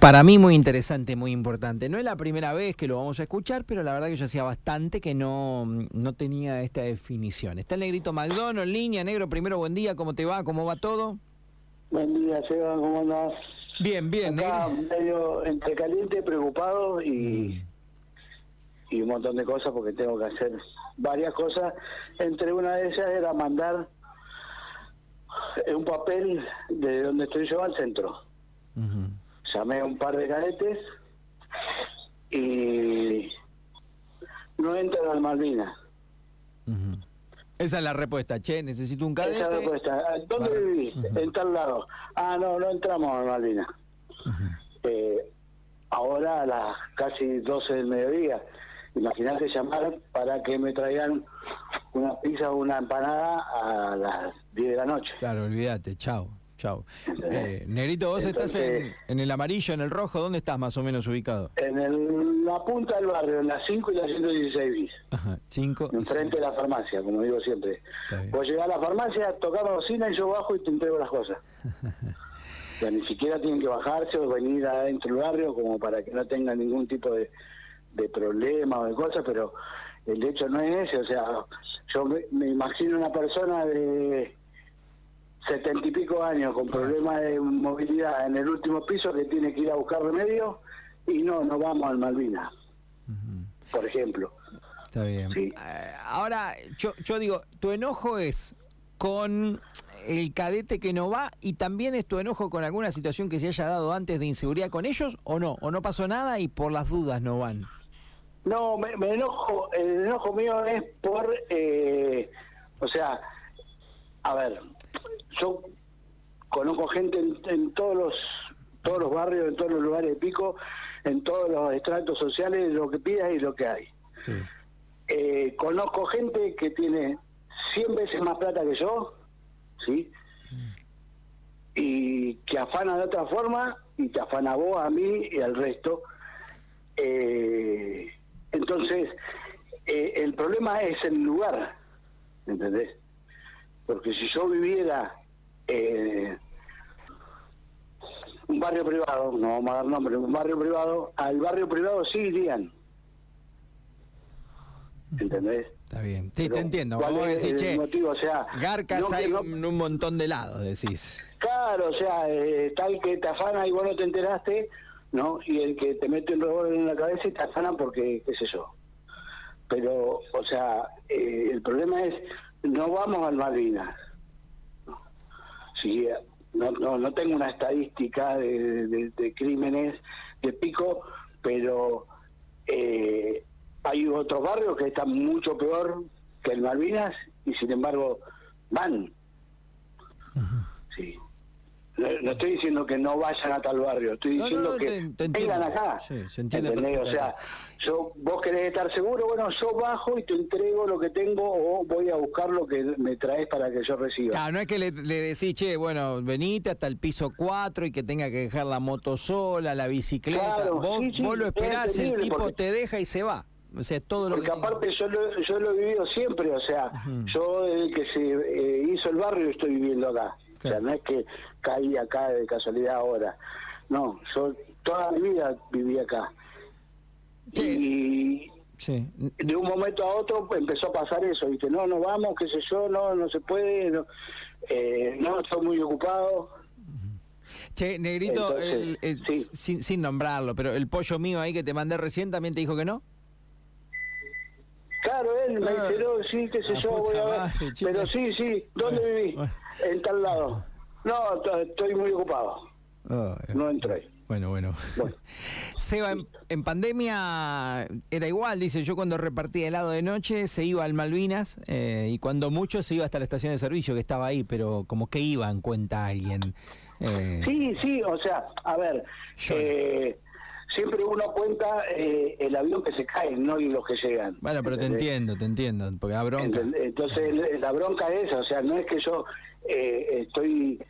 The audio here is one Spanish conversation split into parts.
Para mí muy interesante, muy importante. No es la primera vez que lo vamos a escuchar, pero la verdad que yo hacía bastante que no, no tenía esta definición. Está el negrito McDonald línea. Negro, primero buen día, ¿cómo te va? ¿Cómo va todo? Buen día, Seba, ¿cómo andás? Bien, bien. Acá medio entre caliente, preocupado y, y un montón de cosas porque tengo que hacer varias cosas. Entre una de ellas era mandar un papel de donde estoy yo al centro. Llamé a un par de cadetes y no entran al Malvinas. Esa es la respuesta, che, necesito un cadete. Esa es la respuesta. ¿Dónde vivís? En tal lado. Ah, no, no entramos a Malvinas. eh, ahora a las casi 12 del mediodía. Imagínate llamar para que me traigan una pizza o una empanada a las 10 de la noche. Claro, olvídate, chao. Chao. Eh, Negrito, vos estás en, en, el amarillo, en el rojo, ¿dónde estás más o menos ubicado? En el, la punta del barrio, en la 5 y la 116 bis. Ajá, 5. Enfrente de la farmacia, como digo siempre. Vos llegás a la farmacia, tocás la bocina y yo bajo y te entrego las cosas. o sea, ni siquiera tienen que bajarse o venir adentro del barrio como para que no tengan ningún tipo de, de problema o de cosas, pero el hecho no es ese. O sea, yo me, me imagino una persona de setenta y pico años con problemas de movilidad en el último piso que tiene que ir a buscar remedio y no, no vamos al Malvinas, por ejemplo. Está bien. Eh, ahora, yo, yo digo, tu enojo es con el cadete que no va y también es tu enojo con alguna situación que se haya dado antes de inseguridad con ellos o no, o no pasó nada y por las dudas no van. No, me, me enojo, el enojo mío es por, eh, o sea, a ver, yo conozco gente en, todos los todos los barrios, en todos los lugares de pico, en todos los estratos sociales, lo que pidas y lo que hay. Eh, conozco gente que tiene 100 veces más plata que yo, ¿sí? Y que afana de otra forma y te afana a vos, a mí y al resto. Eh, entonces, eh, el problema es el lugar, ¿entendés? Porque si yo viviera eh, un barrio privado, no vamos a dar nombre, un barrio privado, al barrio privado sí irían. ¿Entendés? Está bien. Sí, te entiendo. Vos decís, che, motivo? O sea, Garcas hay un montón de lados, decís. Claro, o sea, eh, tal que te afana y vos no te enteraste, ¿no? Y el que te mete un revólver en la cabeza y te afana porque, qué sé yo. Pero, o sea, eh, el problema es, no vamos al Malvinas sí, no, no, no tengo una estadística de, crímenes de pico, pero eh, hay otros barrios que están mucho peor que el Malvinas y sin embargo van. Sí. No, estoy diciendo que no vayan a tal barrio, estoy diciendo que vengan acá. Sí, se entiende O sea, yo, vos querés estar seguro, bueno, yo bajo y te entrego lo que tengo o voy a buscar lo que me traes para que yo reciba. Claro, no es que le, le decís, che, bueno, venite hasta el piso 4 y que tenga que dejar la moto sola, la bicicleta. vos, vos, lo esperás, el tipo te deja y se va. O sea, todo lo porque aparte yo lo, yo lo he vivido siempre, o sea, yo desde que se eh, hizo el barrio estoy viviendo acá. O sea, no es que caí acá de casualidad ahora. No, yo toda mi vida viví acá. Y de un momento a otro pues, empezó a pasar eso. Dice, no, no vamos, qué sé yo, no, no se puede. No, eh, no estoy muy ocupado. Che, Negrito, sin, sin nombrarlo, pero el pollo mío ahí que te mandé recién también te dijo que no. Claro, él me ah. dice, sí, qué sé yo, voy a ver. pero sí, sí, ¿dónde viví? En tal lado. No, estoy muy ocupado. Ah, no entré. Bueno, bueno. Seba, en, pandemia era igual, dice yo cuando repartía helado de noche se iba al Malvinas eh, y cuando mucho se iba hasta la estación de servicio que estaba ahí, pero como que iba en cuenta alguien. Eh, sí, sí, o sea, a ver, eh, siempre uno cuenta eh, el avión que se cae, no y los que llegan. Bueno, pero te entiendo, te entiendo, porque la bronca. Entonces, la bronca es esa, o sea, no es que yo eh, estoy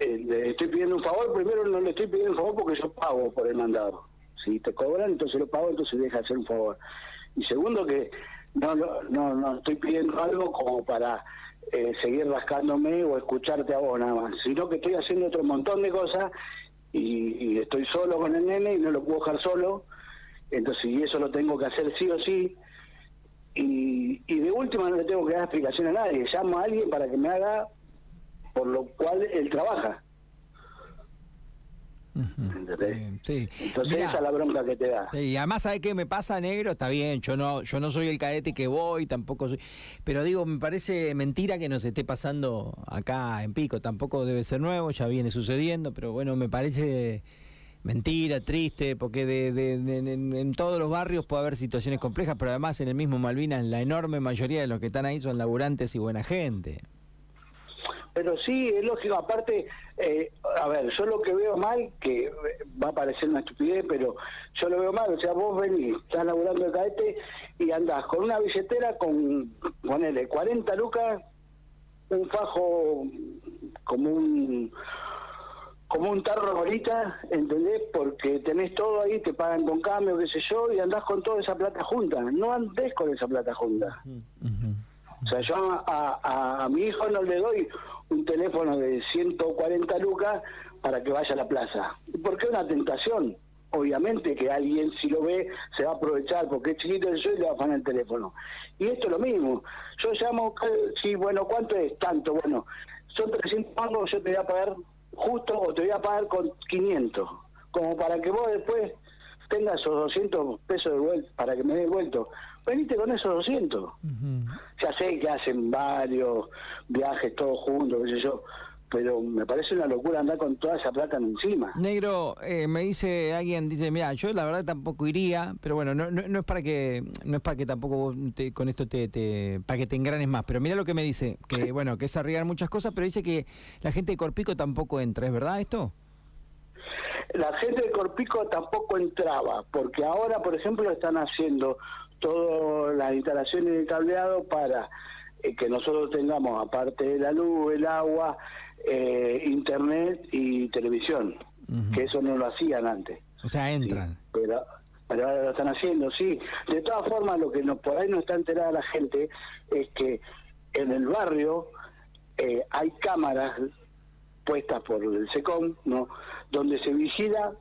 eh, le estoy pidiendo un favor, primero no le estoy pidiendo un favor porque yo pago por el mandado. Si te cobran, entonces lo pago, entonces deja de hacer un favor. Y segundo, que no, no, no estoy pidiendo algo como para seguir rascándome o escucharte a vos nada más, sino que estoy haciendo otro montón de cosas y, estoy solo con el nene y no lo puedo dejar solo, entonces y eso lo tengo que hacer sí o sí, y, y de última no le tengo que dar explicación a nadie, llamo a alguien para que me haga por lo cual él trabaja. Sí. Entonces esa es la bronca que te da. y además, ¿sabes qué me pasa, negro? Está bien, yo no, yo no soy el cadete que voy, tampoco soy. Pero digo, me parece mentira que nos esté pasando acá en Pico. Tampoco debe ser nuevo, ya viene sucediendo, pero bueno, me parece mentira, triste, porque de, en, todos los barrios puede haber situaciones complejas, pero además en el mismo Malvinas, la enorme mayoría de los que están ahí son laburantes y buena gente. Pero sí, es lógico, aparte, eh, a ver, yo lo que veo mal, que va a parecer una estupidez, pero yo lo veo mal, o sea, vos venís, estás laburando el caete y andás con una billetera con, ponele, 40 lucas, un fajo como un como un tarro ahorita, ¿entendés? Porque tenés todo ahí, te pagan con cambio, qué sé yo, y andás con toda esa plata junta. No andés con esa plata junta. O sea, yo a, mi hijo no le doy un teléfono de 140 lucas para que vaya a la plaza. Porque es una tentación. Obviamente que alguien, si lo ve, se va a aprovechar porque es chiquito el y le va a afanar el teléfono. Y esto es lo mismo. Yo llamo, sí, bueno, ¿cuánto es? Tanto, bueno, son 300 pagos, yo te voy a pagar justo o te voy a pagar con 500. Como para que vos después tengas esos 200 pesos de vuelta, para que me dé vuelto venite con esos 200. Ya sé que hacen varios viajes todos juntos, qué sé yo, pero me parece una locura andar con toda esa plata encima. Negro, eh, me dice alguien, dice, mira, yo la verdad tampoco iría, pero bueno, no, no, es para que no es para que tampoco con esto te, te, para que te engranes más, pero mira lo que me dice, que bueno, que es arriesgar muchas cosas, pero dice que la gente de Corpico tampoco entra, ¿es verdad esto? La gente de Corpico tampoco entraba, porque ahora, por ejemplo, están haciendo todas las instalaciones de cableado para eh, que nosotros tengamos, aparte de la luz, el agua, eh, internet y televisión, que eso no lo hacían antes. O sea, entran. pero, pero ahora lo están haciendo, sí. De todas formas, lo que no, por ahí no está enterada la gente es que en el barrio eh, hay cámaras puestas por el SECOM, ¿no? donde se vigila,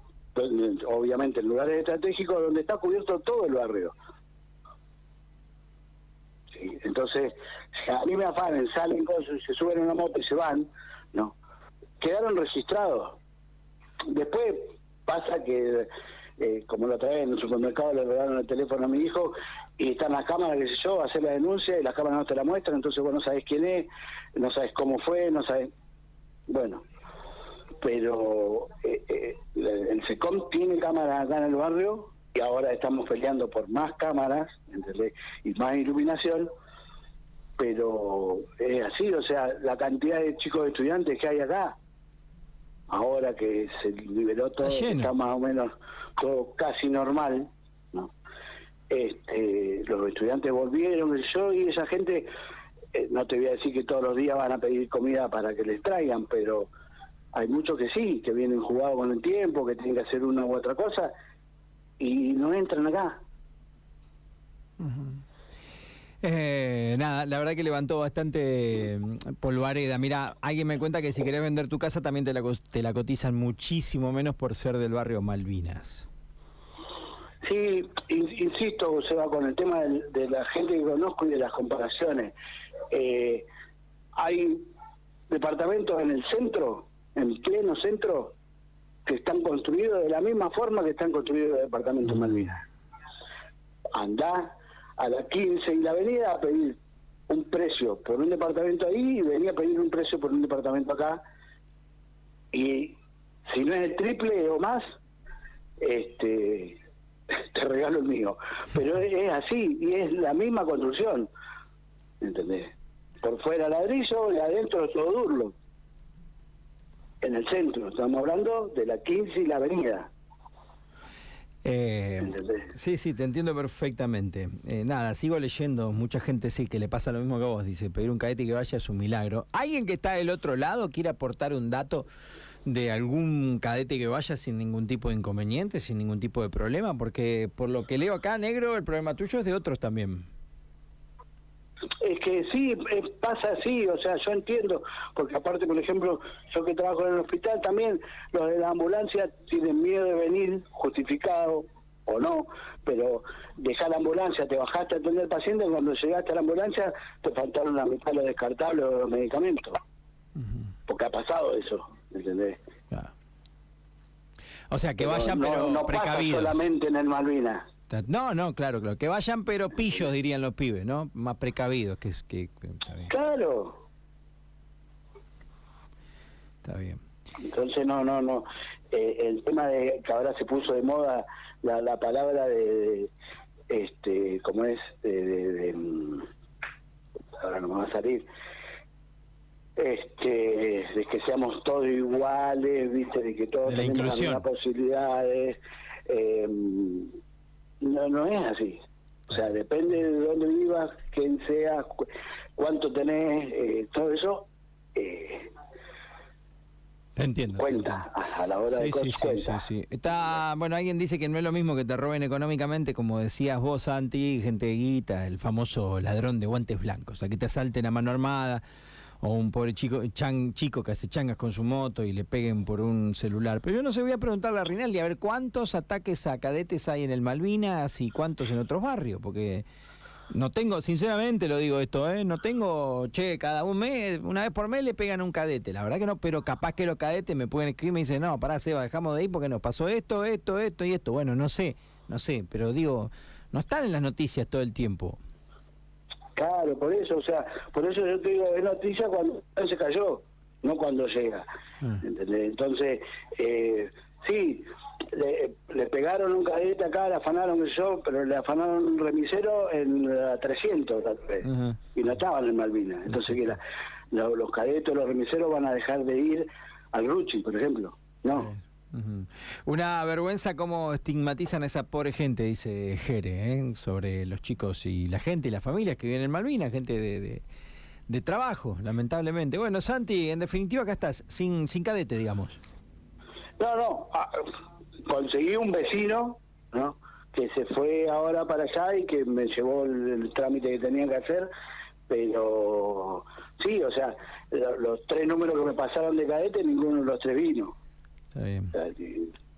obviamente en lugares estratégicos, donde está cubierto todo el barrio. Entonces, a mí me afanan, salen cosas, se suben a una moto y se van, ¿no? Quedaron registrados. Después pasa que, eh, como la otra vez en el supermercado le regalaron el teléfono a mi hijo y están las cámaras, qué sé yo, hacer la denuncia y las cámaras no te la muestran, entonces vos no sabes quién es, no sabes cómo fue, no sabes... Bueno, pero eh, eh, el SECOM tiene cámaras acá en el barrio y ahora estamos peleando por más cámaras y más iluminación, pero es así, o sea, la cantidad de chicos estudiantes que hay acá, ahora que se liberó todo, está más o menos todo casi normal, ¿no? Este, los estudiantes volvieron, yo y esa gente, eh, no te voy a decir que todos los días van a pedir comida para que les traigan, pero hay muchos que sí, que vienen jugados con el tiempo, que tienen que hacer una u otra cosa, y no entran acá. Eh, nada, la verdad que levantó bastante mm, polvareda. Mira, alguien me cuenta que si querés vender tu casa también te la, te la cotizan muchísimo menos por ser del barrio Malvinas. Sí, insisto, se va con el tema de, la gente que conozco y de las comparaciones. Eh, hay departamentos en el centro, en pleno centro, que están construidos de la misma forma que están construidos los departamentos Malvinas. Andá a la 15 y la avenida a pedir un precio por un departamento ahí y venía a pedir un precio por un departamento acá. Y si no es el triple o más, este te regalo el mío. Pero es así y es la misma construcción. ¿Entendés? Por fuera ladrillo y adentro todo durlo en el centro. Estamos hablando de la 15 y la avenida. Eh, sí, sí, te entiendo perfectamente. Eh, nada, sigo leyendo. Mucha gente sí que le pasa lo mismo que vos. Dice, pedir un cadete que vaya es un milagro. ¿Alguien que está del otro lado quiere aportar un dato de algún cadete que vaya sin ningún tipo de inconveniente, sin ningún tipo de problema? Porque por lo que leo acá, negro, el problema tuyo es de otros también. Es que sí, pasa así, o sea, yo entiendo, porque aparte, por ejemplo, yo que trabajo en el hospital también, los de la ambulancia tienen miedo de venir justificado o no, pero dejar la ambulancia, te bajaste a atender al paciente, cuando llegaste a la ambulancia te faltaron la mitad de los descartables o los medicamentos. Porque ha pasado eso, ¿entendés? O sea, que vayan, pero no, precavidos. solamente en el Malvinas. No, no, claro, claro. Que vayan, pero pillos, dirían los pibes, ¿no? Más precavidos. que, que, Claro. Está bien. Entonces, no, no, no. Eh, el tema de que ahora se puso de moda la, la palabra de, este, ¿cómo es? De, mm, ahora no me va a salir. Este, de que seamos todos iguales, viste, de que todos tenemos las mismas posibilidades. Eh, no, no es así. O sea, depende de dónde vivas, quién seas, cuánto tenés, eh, todo eso. Eh, entiendo. Cuenta a la hora de sí, sí, sí, Está, bueno, alguien dice que no es lo mismo que te roben económicamente, como decías vos, Santi, gente de guita, el famoso ladrón de guantes blancos, o sea, que te asalten a mano armada o un pobre chico, chico que hace changas con su moto y le peguen por un celular. Pero yo no sé, voy a preguntarle a Rinaldi a ver cuántos ataques a cadetes hay en el Malvinas y cuántos en otros barrios, porque no tengo, sinceramente lo digo esto, ¿eh? no tengo, che, cada un mes, una vez por mes le pegan un cadete, la verdad que no, pero capaz que los cadetes me pueden escribir y me dicen, no, pará, Seba, dejamos de ir porque nos pasó esto, esto, esto y esto. Bueno, no sé, no sé, pero digo, no están en las noticias todo el tiempo. Claro, por eso, o sea, por eso yo te digo, es noticia cuando se cayó, no cuando llega. Ah. Entonces, eh, sí, le, pegaron un cadete acá, le afanaron yo, pero le afanaron un remisero en la 300 tal vez, y no estaban en Malvinas. Entonces, que los cadetes, los remiseros van a dejar de ir al Ruchi, por ejemplo. No. Una vergüenza cómo estigmatizan a esa pobre gente, dice Jere, ¿eh? sobre los chicos y la gente y las familias que viven en Malvinas, gente de, de, trabajo, lamentablemente. Bueno, Santi, en definitiva acá estás, sin, sin cadete, digamos. No, no, ah, conseguí un vecino, ¿no? que se fue ahora para allá y que me llevó el, trámite que tenía que hacer, pero sí, o sea, los tres números que me pasaron de cadete, ninguno de los tres vino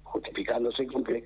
justificándose con que